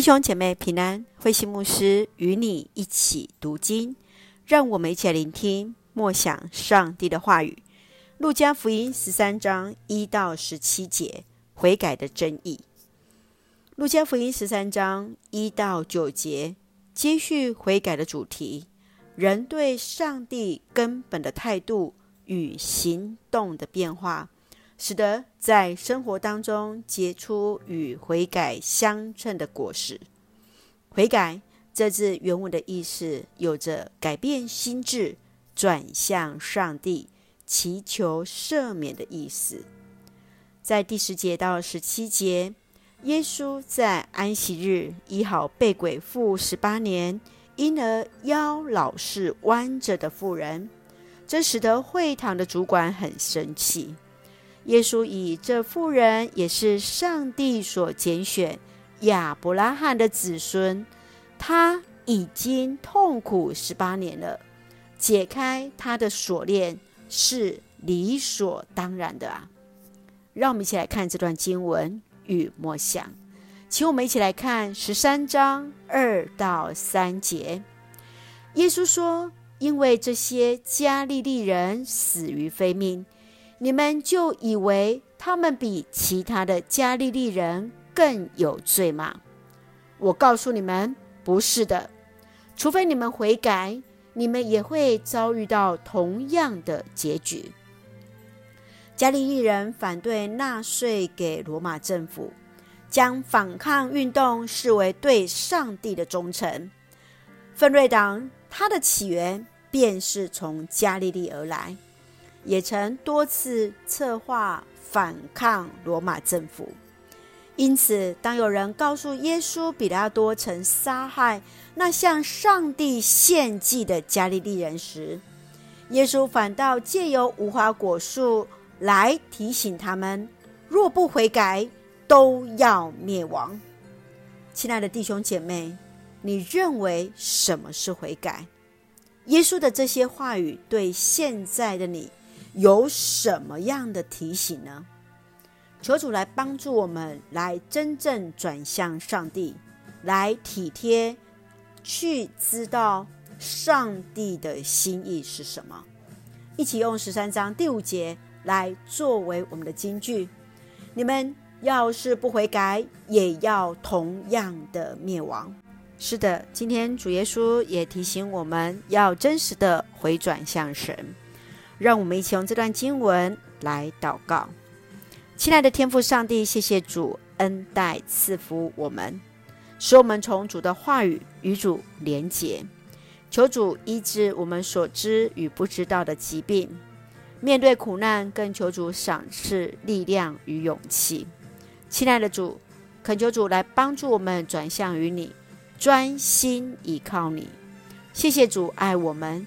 弟兄姐妹平安，慧心牧师与你一起读经，让我们一起聆听默想上帝的话语。路加福音十三章一到十七节，悔改的真意。路加福音十三章一到九节，接续悔改的主题，人对上帝根本的态度与行动的变化。使得在生活当中结出与悔改相称的果实。悔改这字原文的意思有着改变心智、转向上帝、祈求赦免的意思。在第十节到十七节，耶稣在安息日医好被鬼附十八年，因而腰老是弯着的妇人，这使得会堂的主管很生气。耶稣以这妇人也是上帝所拣选亚伯拉罕的子孙，他已经痛苦十八年了，解开他的锁链是理所当然的啊！让我们一起来看这段经文与默想，请我们一起来看十三章二到三节。耶稣说：“因为这些加利利人死于非命。”你们就以为他们比其他的加利利人更有罪吗？我告诉你们，不是的。除非你们悔改，你们也会遭遇到同样的结局。加利利人反对纳税给罗马政府，将反抗运动视为对上帝的忠诚。分瑞党，它的起源便是从加利利而来。也曾多次策划反抗罗马政府，因此，当有人告诉耶稣，彼拉多曾杀害那向上帝献祭的加利利人时，耶稣反倒借由无花果树来提醒他们：若不悔改，都要灭亡。亲爱的弟兄姐妹，你认为什么是悔改？耶稣的这些话语对现在的你，有什么样的提醒呢？求主来帮助我们，来真正转向上帝，来体贴，去知道上帝的心意是什么。一起用十三章第五节来作为我们的金句：你们要是不悔改，也要同样的灭亡。是的，今天主耶稣也提醒我们要真实的回转向神。让我们一起用这段经文来祷告，亲爱的天父上帝，谢谢主恩待赐福我们，使我们从主的话语与主连结，求主医治我们所知与不知道的疾病，面对苦难更求主赏赐力量与勇气。亲爱的主，恳求主来帮助我们转向于你，专心倚靠你。谢谢主爱我们。